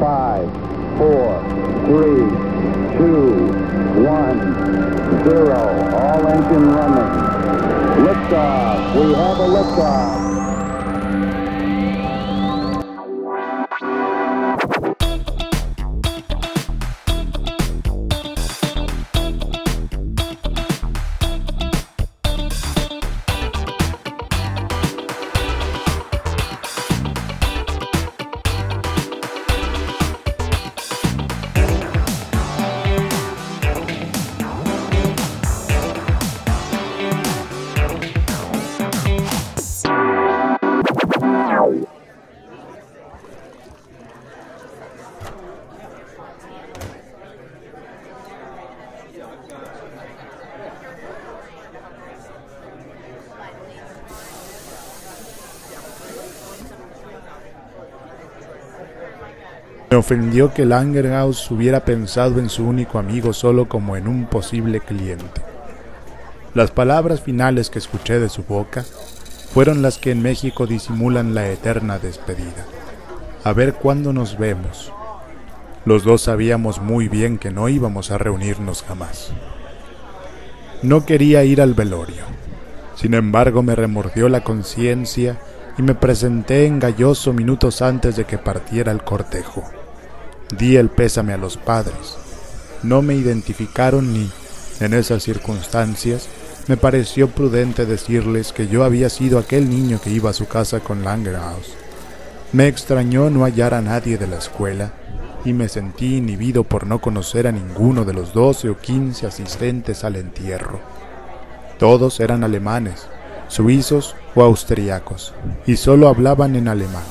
Five, four, three, two, one, zero. All engine running. Liftoff. We have a liftoff. Me ofendió que Langerhaus hubiera pensado en su único amigo solo como en un posible cliente. Las palabras finales que escuché de su boca fueron las que en México disimulan la eterna despedida. A ver cuándo nos vemos. Los dos sabíamos muy bien que no íbamos a reunirnos jamás. No quería ir al velorio. Sin embargo, me remordió la conciencia y me presenté en Galloso minutos antes de que partiera el cortejo. Di el pésame a los padres. No me identificaron ni, en esas circunstancias, me pareció prudente decirles que yo había sido aquel niño que iba a su casa con Langerhaus. Me extrañó no hallar a nadie de la escuela y me sentí inhibido por no conocer a ninguno de los doce o quince asistentes al entierro. Todos eran alemanes, suizos o austriacos, y solo hablaban en alemán.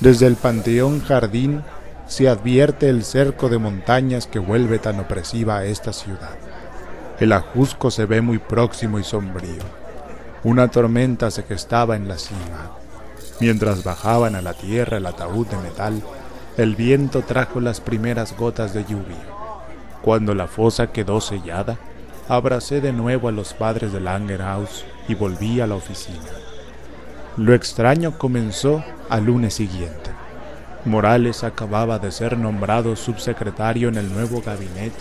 Desde el Panteón Jardín se advierte el cerco de montañas que vuelve tan opresiva a esta ciudad. El ajusco se ve muy próximo y sombrío. Una tormenta se gestaba en la cima. Mientras bajaban a la tierra el ataúd de metal, el viento trajo las primeras gotas de lluvia. Cuando la fosa quedó sellada, abracé de nuevo a los padres de Langerhaus y volví a la oficina. Lo extraño comenzó al lunes siguiente. Morales acababa de ser nombrado subsecretario en el nuevo gabinete.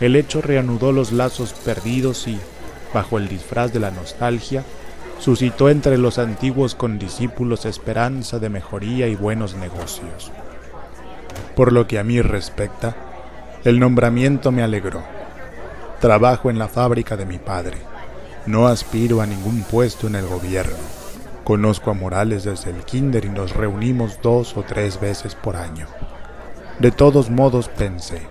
El hecho reanudó los lazos perdidos y, bajo el disfraz de la nostalgia, suscitó entre los antiguos condiscípulos esperanza de mejoría y buenos negocios. Por lo que a mí respecta, el nombramiento me alegró. Trabajo en la fábrica de mi padre. No aspiro a ningún puesto en el gobierno. Conozco a Morales desde el kinder y nos reunimos dos o tres veces por año. De todos modos pensé,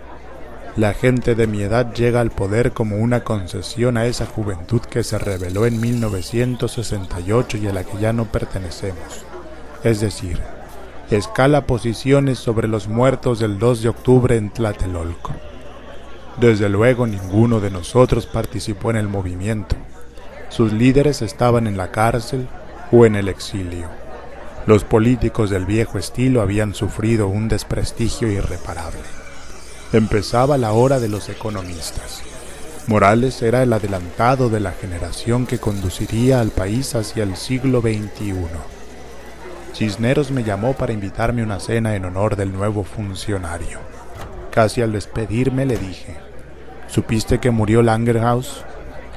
la gente de mi edad llega al poder como una concesión a esa juventud que se rebeló en 1968 y a la que ya no pertenecemos. Es decir, escala posiciones sobre los muertos del 2 de octubre en Tlatelolco. Desde luego ninguno de nosotros participó en el movimiento. Sus líderes estaban en la cárcel o en el exilio. Los políticos del viejo estilo habían sufrido un desprestigio irreparable. Empezaba la hora de los economistas. Morales era el adelantado de la generación que conduciría al país hacia el siglo XXI. Cisneros me llamó para invitarme a una cena en honor del nuevo funcionario. Casi al despedirme le dije, ¿supiste que murió Langerhaus?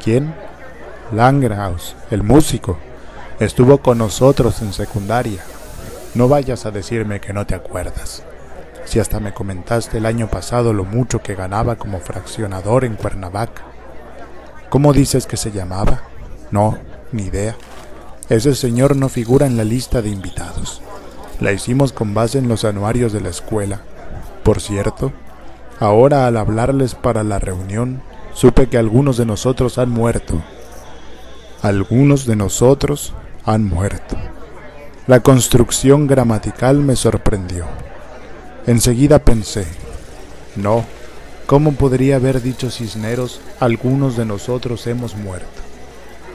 ¿Quién? Langerhaus, el músico. Estuvo con nosotros en secundaria. No vayas a decirme que no te acuerdas. Si hasta me comentaste el año pasado lo mucho que ganaba como fraccionador en Cuernavaca. ¿Cómo dices que se llamaba? No, ni idea. Ese señor no figura en la lista de invitados. La hicimos con base en los anuarios de la escuela. Por cierto, ahora al hablarles para la reunión, supe que algunos de nosotros han muerto. Algunos de nosotros han muerto. La construcción gramatical me sorprendió. Enseguida pensé, no, ¿cómo podría haber dicho Cisneros, algunos de nosotros hemos muerto?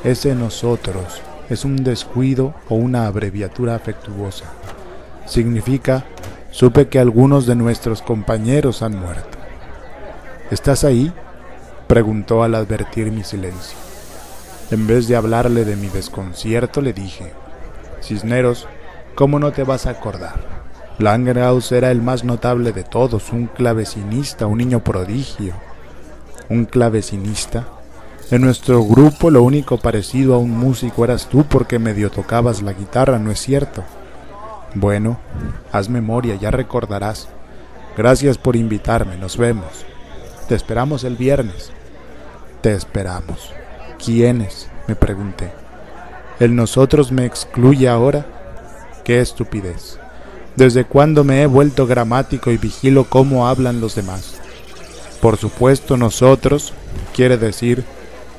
Ese nosotros es un descuido o una abreviatura afectuosa. Significa, supe que algunos de nuestros compañeros han muerto. ¿Estás ahí? preguntó al advertir mi silencio. En vez de hablarle de mi desconcierto, le dije, Cisneros, ¿cómo no te vas a acordar? Langerhaus era el más notable de todos, un clavecinista, un niño prodigio. Un clavecinista. En nuestro grupo lo único parecido a un músico eras tú porque medio tocabas la guitarra, ¿no es cierto? Bueno, haz memoria, ya recordarás. Gracias por invitarme, nos vemos. Te esperamos el viernes. Te esperamos. ¿Quiénes? me pregunté. ¿El nosotros me excluye ahora? Qué estupidez. ¿Desde cuándo me he vuelto gramático y vigilo cómo hablan los demás? Por supuesto, nosotros quiere decir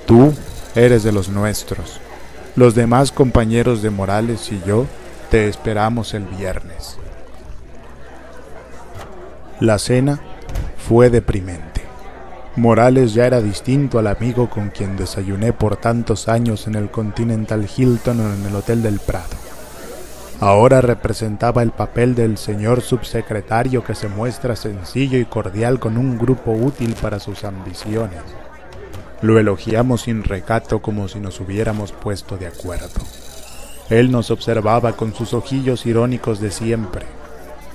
tú eres de los nuestros. Los demás compañeros de Morales y yo te esperamos el viernes. La cena fue deprimente. Morales ya era distinto al amigo con quien desayuné por tantos años en el Continental Hilton o en el Hotel del Prado. Ahora representaba el papel del señor subsecretario que se muestra sencillo y cordial con un grupo útil para sus ambiciones. Lo elogiamos sin recato como si nos hubiéramos puesto de acuerdo. Él nos observaba con sus ojillos irónicos de siempre.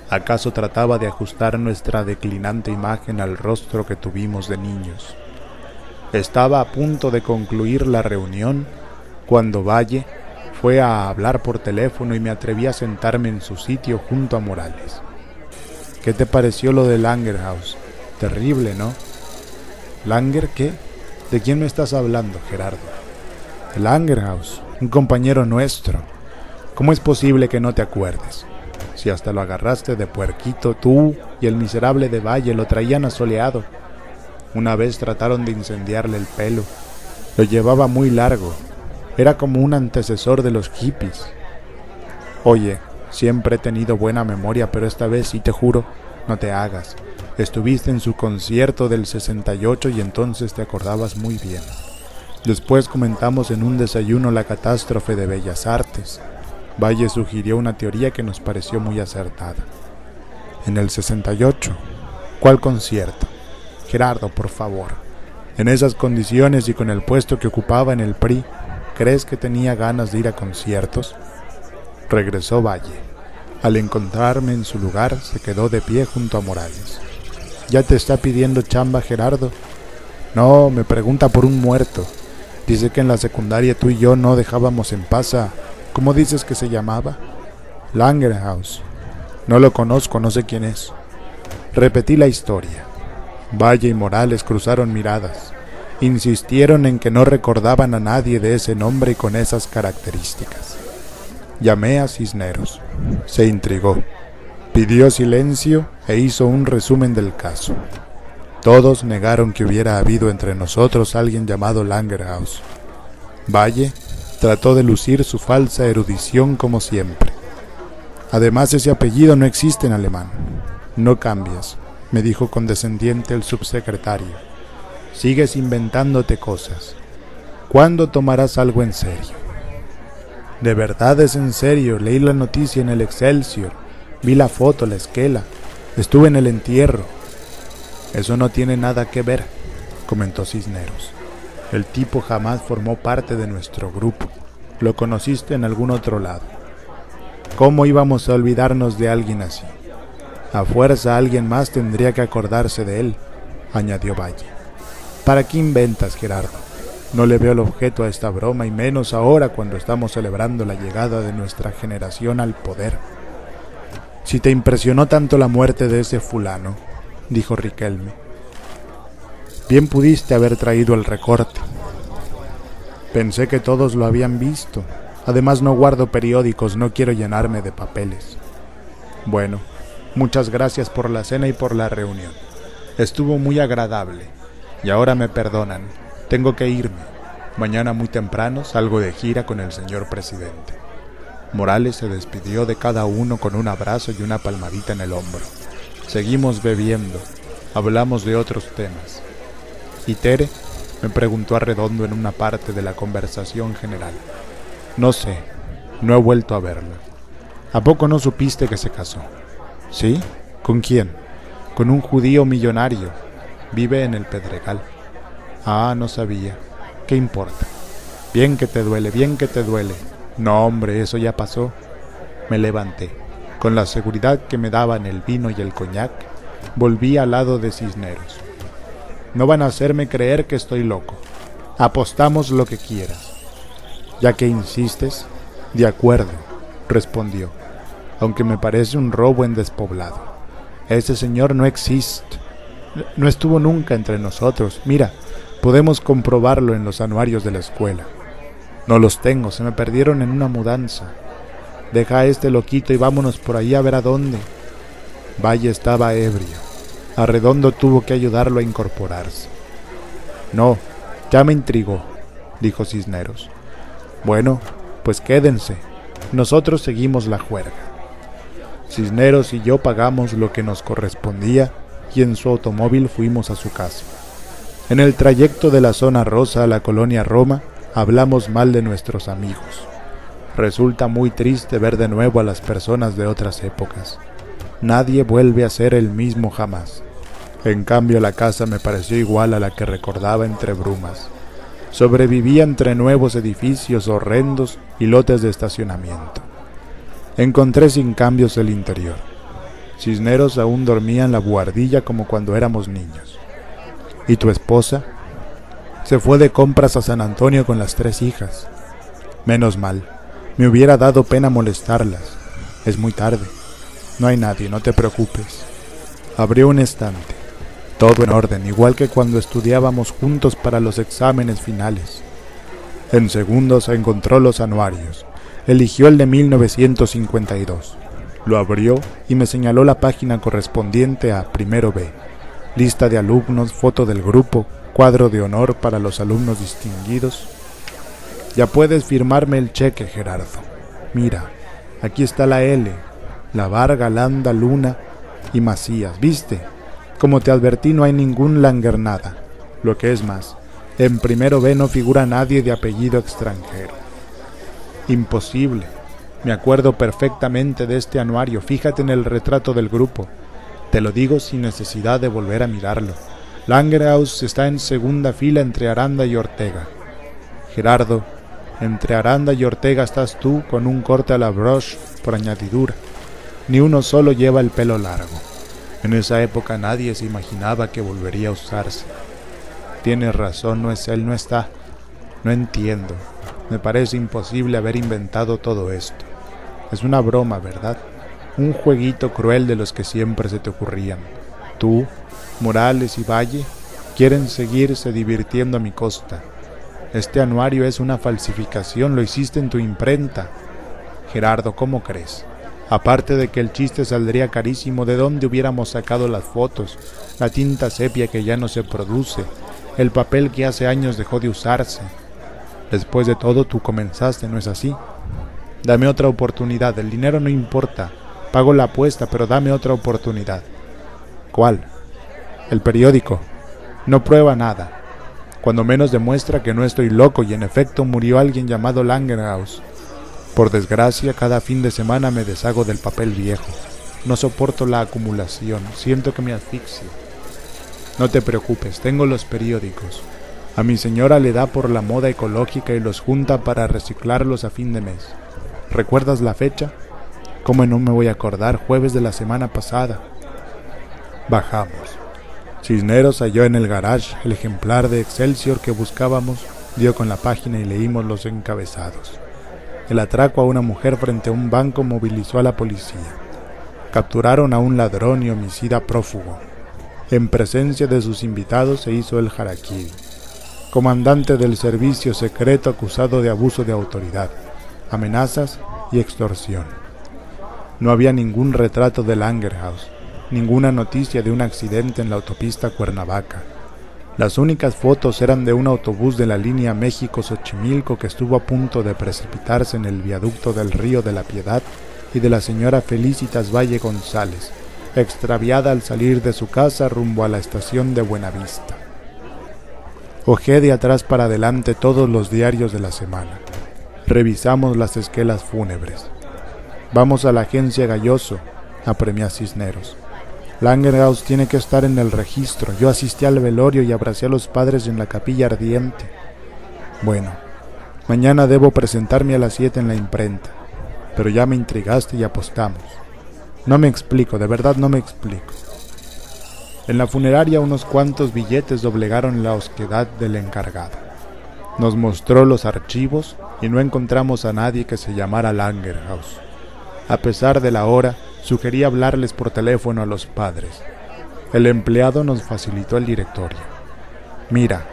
¿Acaso trataba de ajustar nuestra declinante imagen al rostro que tuvimos de niños? Estaba a punto de concluir la reunión cuando Valle fue a hablar por teléfono y me atreví a sentarme en su sitio junto a Morales. ¿Qué te pareció lo de Langerhaus? Terrible, ¿no? ¿Langer qué? ¿De quién me estás hablando, Gerardo? Langerhaus, un compañero nuestro. ¿Cómo es posible que no te acuerdes? Si hasta lo agarraste de puerquito, tú y el miserable de Valle lo traían asoleado. Una vez trataron de incendiarle el pelo. Lo llevaba muy largo. Era como un antecesor de los hippies. Oye, siempre he tenido buena memoria, pero esta vez sí te juro, no te hagas. Estuviste en su concierto del 68 y entonces te acordabas muy bien. Después comentamos en un desayuno la catástrofe de Bellas Artes. Valle sugirió una teoría que nos pareció muy acertada. En el 68, ¿cuál concierto? Gerardo, por favor. En esas condiciones y con el puesto que ocupaba en el PRI, ¿crees que tenía ganas de ir a conciertos? Regresó Valle. Al encontrarme en su lugar, se quedó de pie junto a Morales. ¿Ya te está pidiendo chamba, Gerardo? No, me pregunta por un muerto. Dice que en la secundaria tú y yo no dejábamos en paz a... ¿Cómo dices que se llamaba? Langerhaus. No lo conozco, no sé quién es. Repetí la historia. Valle y Morales cruzaron miradas. Insistieron en que no recordaban a nadie de ese nombre y con esas características. Llamé a Cisneros. Se intrigó. Pidió silencio e hizo un resumen del caso. Todos negaron que hubiera habido entre nosotros alguien llamado Langerhaus. Valle trató de lucir su falsa erudición como siempre. Además, ese apellido no existe en alemán. No cambias, me dijo condescendiente el subsecretario. Sigues inventándote cosas. ¿Cuándo tomarás algo en serio? De verdad es en serio, leí la noticia en el Excelsior, vi la foto, la esquela, estuve en el entierro, eso no tiene nada que ver, comentó Cisneros. El tipo jamás formó parte de nuestro grupo. Lo conociste en algún otro lado. ¿Cómo íbamos a olvidarnos de alguien así? A fuerza alguien más tendría que acordarse de él, añadió Valle. ¿Para qué inventas, Gerardo? No le veo el objeto a esta broma y menos ahora cuando estamos celebrando la llegada de nuestra generación al poder. Si te impresionó tanto la muerte de ese fulano, dijo Riquelme. Bien pudiste haber traído el recorte. Pensé que todos lo habían visto. Además no guardo periódicos, no quiero llenarme de papeles. Bueno, muchas gracias por la cena y por la reunión. Estuvo muy agradable. Y ahora me perdonan. Tengo que irme. Mañana muy temprano salgo de gira con el señor presidente. Morales se despidió de cada uno con un abrazo y una palmadita en el hombro. Seguimos bebiendo, hablamos de otros temas. ¿Y Tere? me preguntó Arredondo en una parte de la conversación general. No sé, no he vuelto a verla. ¿A poco no supiste que se casó? ¿Sí? ¿Con quién? Con un judío millonario. Vive en el Pedregal. Ah, no sabía. ¿Qué importa? Bien que te duele, bien que te duele. No, hombre, eso ya pasó. Me levanté. Con la seguridad que me daban el vino y el coñac, volví al lado de Cisneros. No van a hacerme creer que estoy loco. Apostamos lo que quieras. Ya que insistes, de acuerdo, respondió, aunque me parece un robo en despoblado. Ese señor no existe. No estuvo nunca entre nosotros. Mira, podemos comprobarlo en los anuarios de la escuela. No los tengo, se me perdieron en una mudanza. Deja a este loquito y vámonos por ahí a ver a dónde. Valle estaba ebrio. Arredondo tuvo que ayudarlo a incorporarse. No, ya me intrigó, dijo Cisneros. Bueno, pues quédense. Nosotros seguimos la juerga. Cisneros y yo pagamos lo que nos correspondía y en su automóvil fuimos a su casa. En el trayecto de la zona rosa a la colonia Roma hablamos mal de nuestros amigos. Resulta muy triste ver de nuevo a las personas de otras épocas. Nadie vuelve a ser el mismo jamás. En cambio la casa me pareció igual a la que recordaba entre brumas. Sobrevivía entre nuevos edificios horrendos y lotes de estacionamiento. Encontré sin cambios el interior. Cisneros aún dormía en la buhardilla como cuando éramos niños. ¿Y tu esposa? Se fue de compras a San Antonio con las tres hijas. Menos mal. Me hubiera dado pena molestarlas. Es muy tarde. No hay nadie, no te preocupes. Abrió un estante. Todo en orden, igual que cuando estudiábamos juntos para los exámenes finales. En segundos encontró los anuarios. Eligió el de 1952. Lo abrió y me señaló la página correspondiente a primero B. Lista de alumnos, foto del grupo, cuadro de honor para los alumnos distinguidos, ya puedes firmarme el cheque, Gerardo. Mira, aquí está la L, la Varga, Landa, Luna y Macías. ¿Viste? Como te advertí, no hay ningún Langernada. Lo que es más, en primero B no figura nadie de apellido extranjero. Imposible. Me acuerdo perfectamente de este anuario. Fíjate en el retrato del grupo. Te lo digo sin necesidad de volver a mirarlo. Langerhaus está en segunda fila entre Aranda y Ortega. Gerardo, entre Aranda y Ortega estás tú con un corte a la broche por añadidura. Ni uno solo lleva el pelo largo. En esa época nadie se imaginaba que volvería a usarse. Tienes razón, no es él, no está. No entiendo. Me parece imposible haber inventado todo esto. Es una broma, ¿verdad? Un jueguito cruel de los que siempre se te ocurrían. Tú, Morales y Valle quieren seguirse divirtiendo a mi costa este anuario es una falsificación, lo hiciste en tu imprenta. Gerardo, ¿cómo crees? Aparte de que el chiste saldría carísimo, ¿de dónde hubiéramos sacado las fotos? La tinta sepia que ya no se produce, el papel que hace años dejó de usarse. Después de todo, tú comenzaste, ¿no es así? Dame otra oportunidad, el dinero no importa. Pago la apuesta, pero dame otra oportunidad. ¿Cuál? El periódico. No prueba nada cuando menos demuestra que no estoy loco y en efecto murió alguien llamado Langerhaus. Por desgracia, cada fin de semana me deshago del papel viejo. No soporto la acumulación, siento que me asfixio. No te preocupes, tengo los periódicos. A mi señora le da por la moda ecológica y los junta para reciclarlos a fin de mes. ¿Recuerdas la fecha? ¿Cómo no me voy a acordar? Jueves de la semana pasada. Bajamos. Cisneros halló en el garage el ejemplar de Excelsior que buscábamos, dio con la página y leímos los encabezados. El atraco a una mujer frente a un banco movilizó a la policía. Capturaron a un ladrón y homicida prófugo. En presencia de sus invitados se hizo el harakiri. Comandante del servicio secreto acusado de abuso de autoridad, amenazas y extorsión. No había ningún retrato de Langerhaus, ninguna noticia de un accidente en la autopista Cuernavaca. Las únicas fotos eran de un autobús de la línea México-Xochimilco que estuvo a punto de precipitarse en el viaducto del Río de la Piedad y de la señora Felicitas Valle González, extraviada al salir de su casa rumbo a la estación de Buenavista. Ojé de atrás para adelante todos los diarios de la semana. Revisamos las esquelas fúnebres. Vamos a la agencia Galloso, apremia Cisneros. Langerhaus tiene que estar en el registro. Yo asistí al velorio y abracé a los padres en la capilla ardiente. Bueno, mañana debo presentarme a las siete en la imprenta, pero ya me intrigaste y apostamos. No me explico, de verdad no me explico. En la funeraria unos cuantos billetes doblegaron la osquedad del encargado. Nos mostró los archivos y no encontramos a nadie que se llamara Langerhaus. A pesar de la hora, sugerí hablarles por teléfono a los padres. El empleado nos facilitó el directorio. Mira,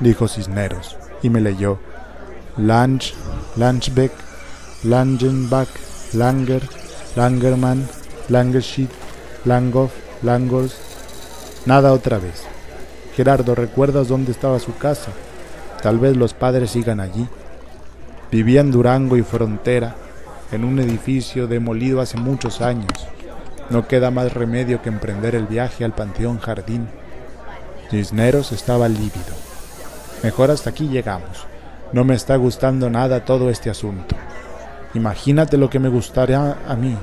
dijo Cisneros, y me leyó. Lange, Langebeck, Langenbach, Langer, Langerman, Langerschied, Langhoff, Langors. Nada otra vez. Gerardo, ¿recuerdas dónde estaba su casa? Tal vez los padres sigan allí. Vivía en Durango y Frontera, en un edificio demolido hace muchos años. No queda más remedio que emprender el viaje al Panteón Jardín. Cisneros estaba lívido. Mejor hasta aquí llegamos. No me está gustando nada todo este asunto. Imagínate lo que me gustaría a mí,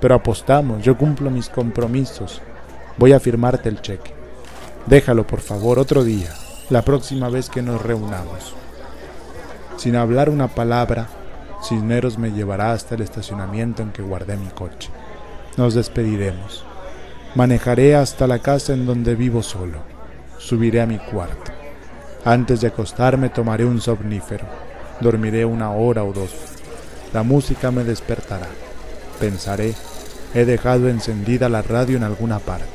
pero apostamos, yo cumplo mis compromisos. Voy a firmarte el cheque. Déjalo, por favor, otro día, la próxima vez que nos reunamos. Sin hablar una palabra, Cisneros me llevará hasta el estacionamiento en que guardé mi coche. Nos despediremos. Manejaré hasta la casa en donde vivo solo. Subiré a mi cuarto. Antes de acostarme tomaré un somnífero. Dormiré una hora o dos. La música me despertará. Pensaré, he dejado encendida la radio en alguna parte.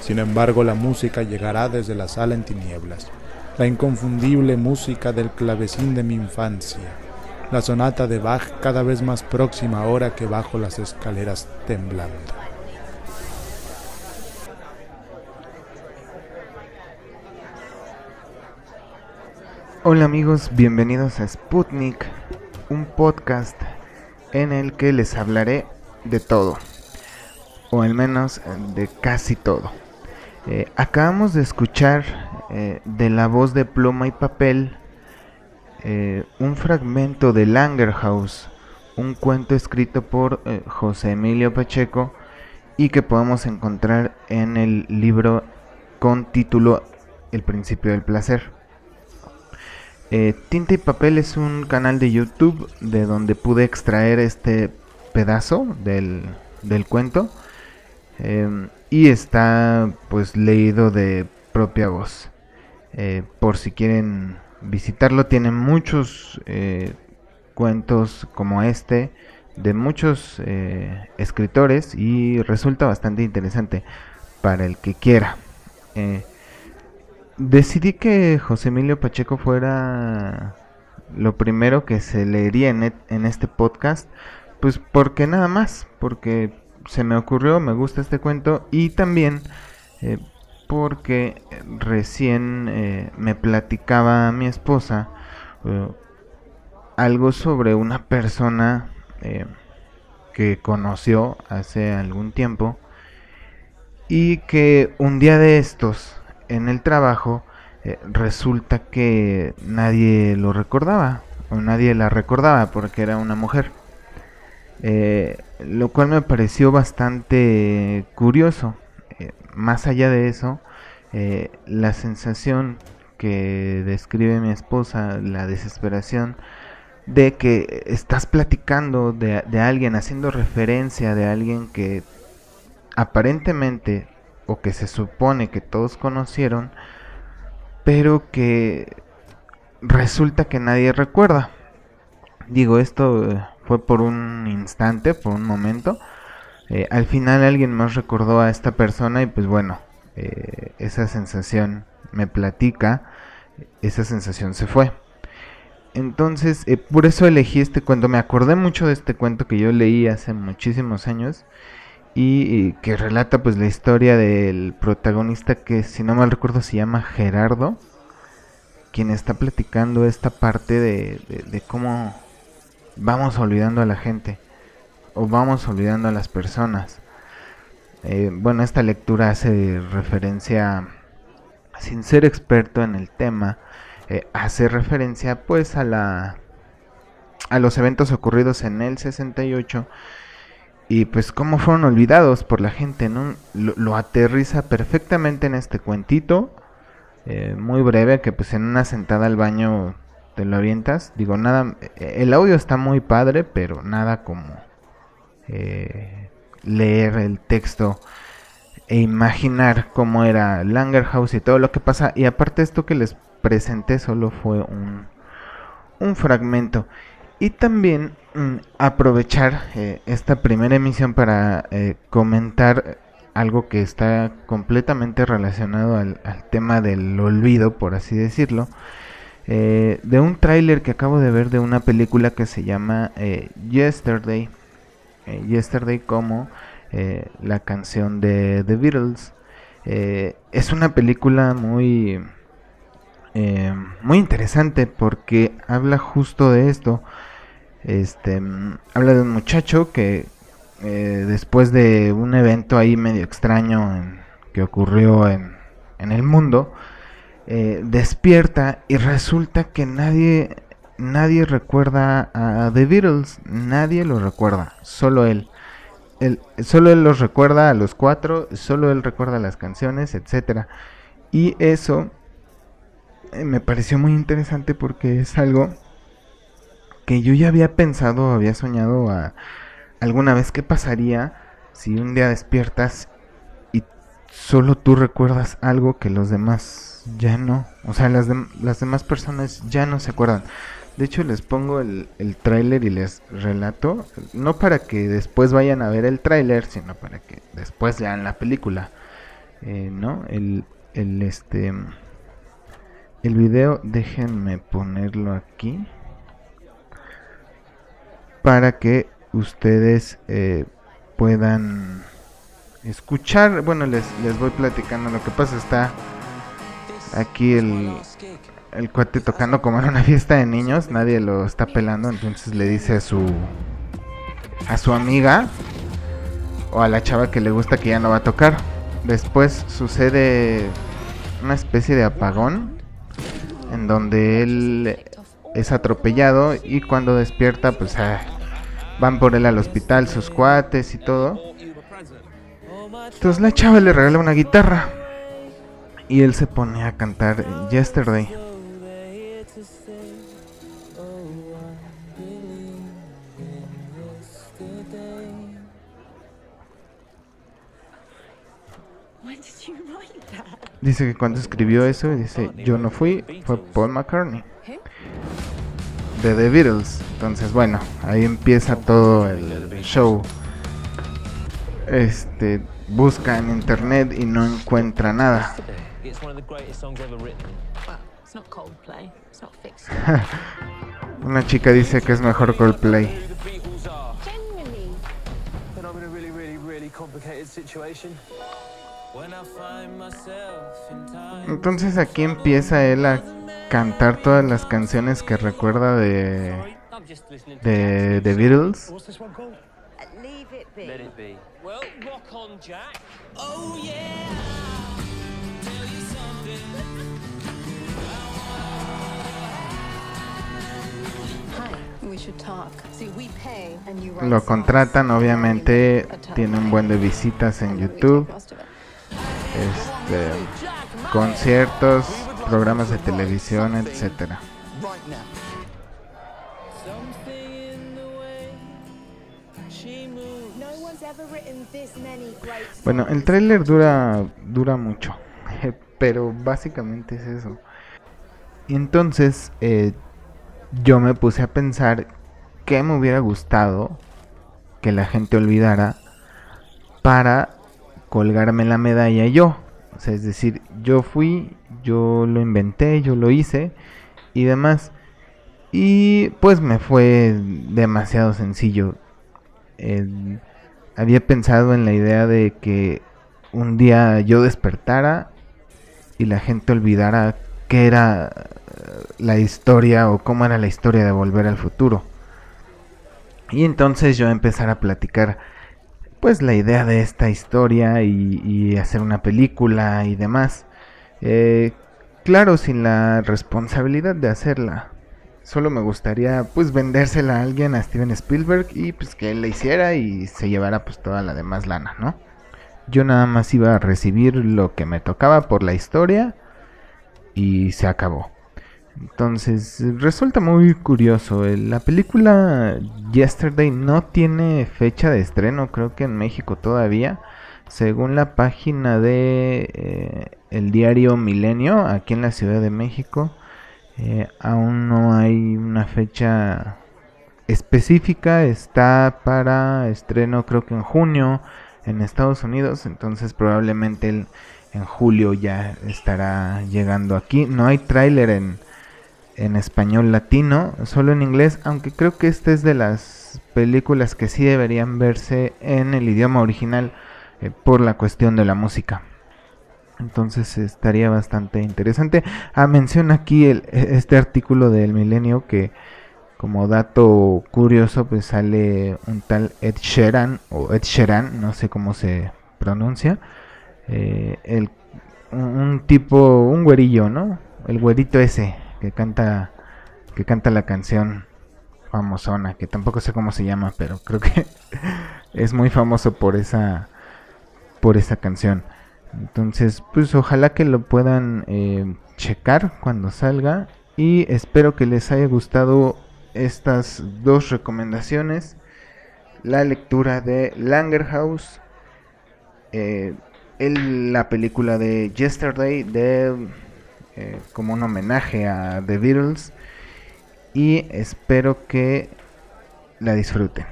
Sin embargo, la música llegará desde la sala en tinieblas. La inconfundible música del clavecín de mi infancia. La sonata de Bach cada vez más próxima ahora que bajo las escaleras temblando. Hola amigos, bienvenidos a Sputnik, un podcast en el que les hablaré de todo, o al menos de casi todo. Eh, acabamos de escuchar eh, de la voz de pluma y papel eh, un fragmento de Langerhaus, un cuento escrito por José Emilio Pacheco y que podemos encontrar en el libro con título El principio del placer. Eh, Tinta y Papel es un canal de YouTube de donde pude extraer este pedazo del, cuento em, y está pues leído de propia voz. Eh, por si quieren visitarlo, tiene muchos eh, cuentos como este de muchos escritores y resulta bastante interesante para el que quiera. Decidí que José Emilio Pacheco fuera lo primero que se leería en, este podcast, pues porque nada más, porque se me ocurrió, me gusta este cuento y también eh, porque recién eh, me platicaba mi esposa eh, algo sobre una persona que conoció hace algún tiempo y que un día de estos en el trabajo eh, resulta que nadie lo recordaba o nadie la recordaba porque era una mujer. Eh, lo cual me pareció bastante curioso. Eh, más allá de eso, la sensación que describe mi esposa, la desesperación de que estás platicando de, de alguien, haciendo referencia de alguien que aparentemente o que se supone que todos conocieron, pero que resulta que nadie recuerda. Digo, esto eh, fue por un instante, por un momento. Eh, al final alguien más recordó a esta persona y pues bueno, eh, esa sensación me platica, esa sensación se fue. Entonces, por eso elegí este cuento. Me acordé mucho de este cuento que yo leí hace muchísimos años y, que relata pues la historia del protagonista que si no mal recuerdo se llama Gerardo, quien está platicando esta parte de, cómo vamos olvidando a la gente o vamos olvidando a las personas. Eh, bueno, esta lectura hace referencia, sin ser experto en el tema, eh, hace referencia pues a la a los eventos ocurridos en el 68 y pues cómo fueron olvidados por la gente, ¿no? Lo, aterriza perfectamente en este cuentito, eh, muy breve, que pues en una sentada al baño te lo avientas. Digo, nada, el audio está muy padre, pero nada como, eh, leer el texto e imaginar cómo era Langer House y todo lo que pasa. Y aparte esto que les presenté solo fue un, un fragmento. Y también mm, aprovechar eh, esta primera emisión para eh, comentar algo que está completamente relacionado al, tema del olvido, por así decirlo. De un tráiler que acabo de ver de una película que se llama Yesterday. Yesterday como la canción de The Beatles. es una película muy muy interesante porque habla justo de esto este, habla de un muchacho que eh, después de un evento ahí medio extraño que ocurrió en, el mundo, eh, despierta y resulta que nadie, nadie recuerda a The Beatles, nadie lo recuerda, solo él. Solo él los recuerda a los cuatro, solo él recuerda las canciones, etc. Y eso eh, me pareció muy interesante porque es algo que yo ya había pensado, había soñado a, alguna vez qué pasaría si un día despiertas y solo tú recuerdas algo que los demás ya no. O sea, las, las demás personas ya no se acuerdan. De hecho, les pongo el, el tráiler y les relato, no para que después vayan a ver el tráiler, sino para que después vean la película. Eh, ¿No? El, el, este, el video, déjenme ponerlo aquí para que ustedes eh, puedan escuchar. Bueno, les, les voy platicando. Lo que pasa está aquí el, el cuate tocando como en una fiesta de niños. Nadie lo está pelando. Entonces le dice a su, a su amiga o a la chava que le gusta que ya no va a tocar. Después sucede una especie de apagón en donde él es atropellado y cuando despierta pues ah, van por él al hospital sus cuates y todo. Entonces la chava le regala una guitarra y él se pone a cantar Yesterday. Dice que cuando escribió eso, dice, yo no fui, fue Paul McCartney de The Beatles. Entonces, bueno, ahí empieza todo el, show. Este busca en internet y no encuentra nada. Una chica dice que es mejor Coldplay. Entonces aquí empieza él a cantar todas las canciones que recuerda de de The Beatles. Lo contratan, obviamente tiene un buen de visitas en YouTube. Este, conciertos, programas de televisión, etcétera. Bueno, el tráiler dura dura mucho, pero básicamente es eso. Y entonces eh, yo me puse a pensar que me hubiera gustado que la gente olvidara para colgarme la medalla yo. O sea, es decir, yo fui, yo lo inventé, yo lo hice y demás. Y pues me fue demasiado sencillo. había pensado en la idea de que un día yo despertara y la gente olvidara qué era eh, la historia o cómo era la historia de volver al futuro. Y entonces yo empezar a platicar pues la idea de esta historia y, hacer una película y demás. Eh, claro, sin la responsabilidad de hacerla. Solo me gustaría pues vendérsela a alguien, a Steven Spielberg, y pues que él la hiciera y se llevara pues toda la demás lana, ¿no? Yo nada más iba a recibir lo que me tocaba por la historia y se acabó. Entonces, resulta muy curioso. La película Yesterday no tiene fecha de estreno, creo que en México todavía. Según la página de eh, el diario Milenio, aquí en la Ciudad de México, eh, aún no hay una fecha específica. Está para estreno creo que en junio en Estados Unidos. Entonces probablemente en julio ya estará llegando aquí. No hay tráiler en en español latino, solo en inglés, aunque creo que esta es de las películas que sí deberían verse en el idioma original eh, por la cuestión de la música. Entonces estaría bastante interesante. Ah, menciona aquí e, este artículo del milenio que como dato curioso pues sale un tal Ed Sheeran o Ed Sheeran, no sé cómo se pronuncia, eh, el, un tipo, un güerillo, ¿no? El güerito ese, que canta que canta la canción famosona, que tampoco sé cómo se llama, pero creo que es muy famoso por esa por esa canción. Entonces, pues ojalá que lo puedan eh, checar cuando salga y espero que les haya gustado estas dos recomendaciones. La lectura de Langerhaus, eh, la película de Yesterday de eh, como un homenaje a The Beatles y espero que la disfruten.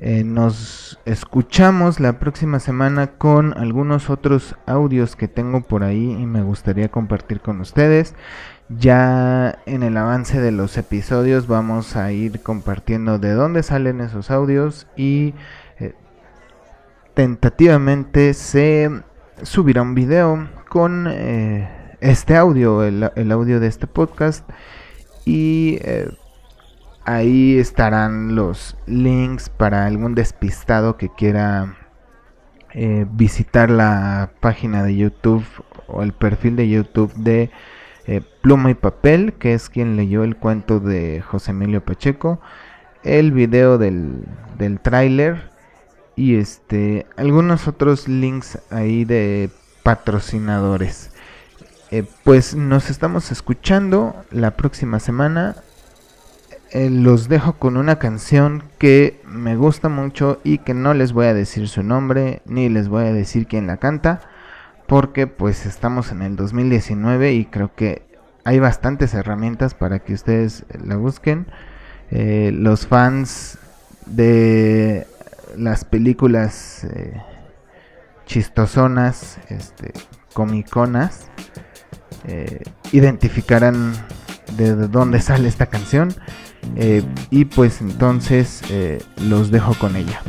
Eh, nos escuchamos la próxima semana con algunos otros audios que tengo por ahí y me gustaría compartir con ustedes. Ya en el avance de los episodios vamos a ir compartiendo de dónde salen esos audios y eh, tentativamente se subirá un video con este audio, el, audio de este podcast. Y eh, ahí estarán los links para algún despistado que quiera eh, visitar la página de YouTube o el perfil de YouTube de eh, Pluma y Papel, que es quien leyó el cuento de José Emilio Pacheco, el video del, del tráiler y este algunos otros links ahí de patrocinadores. Eh, pues nos estamos escuchando la próxima semana. Eh, los dejo con una canción que me gusta mucho y que no les voy a decir su nombre ni les voy a decir quién la canta porque pues estamos en el 2019 y creo que hay bastantes herramientas para que ustedes la busquen. Eh, los fans de las películas chistosonas, este, comiconas, eh, identificarán de dónde sale esta canción. Eh, y pues entonces eh, los dejo con ella.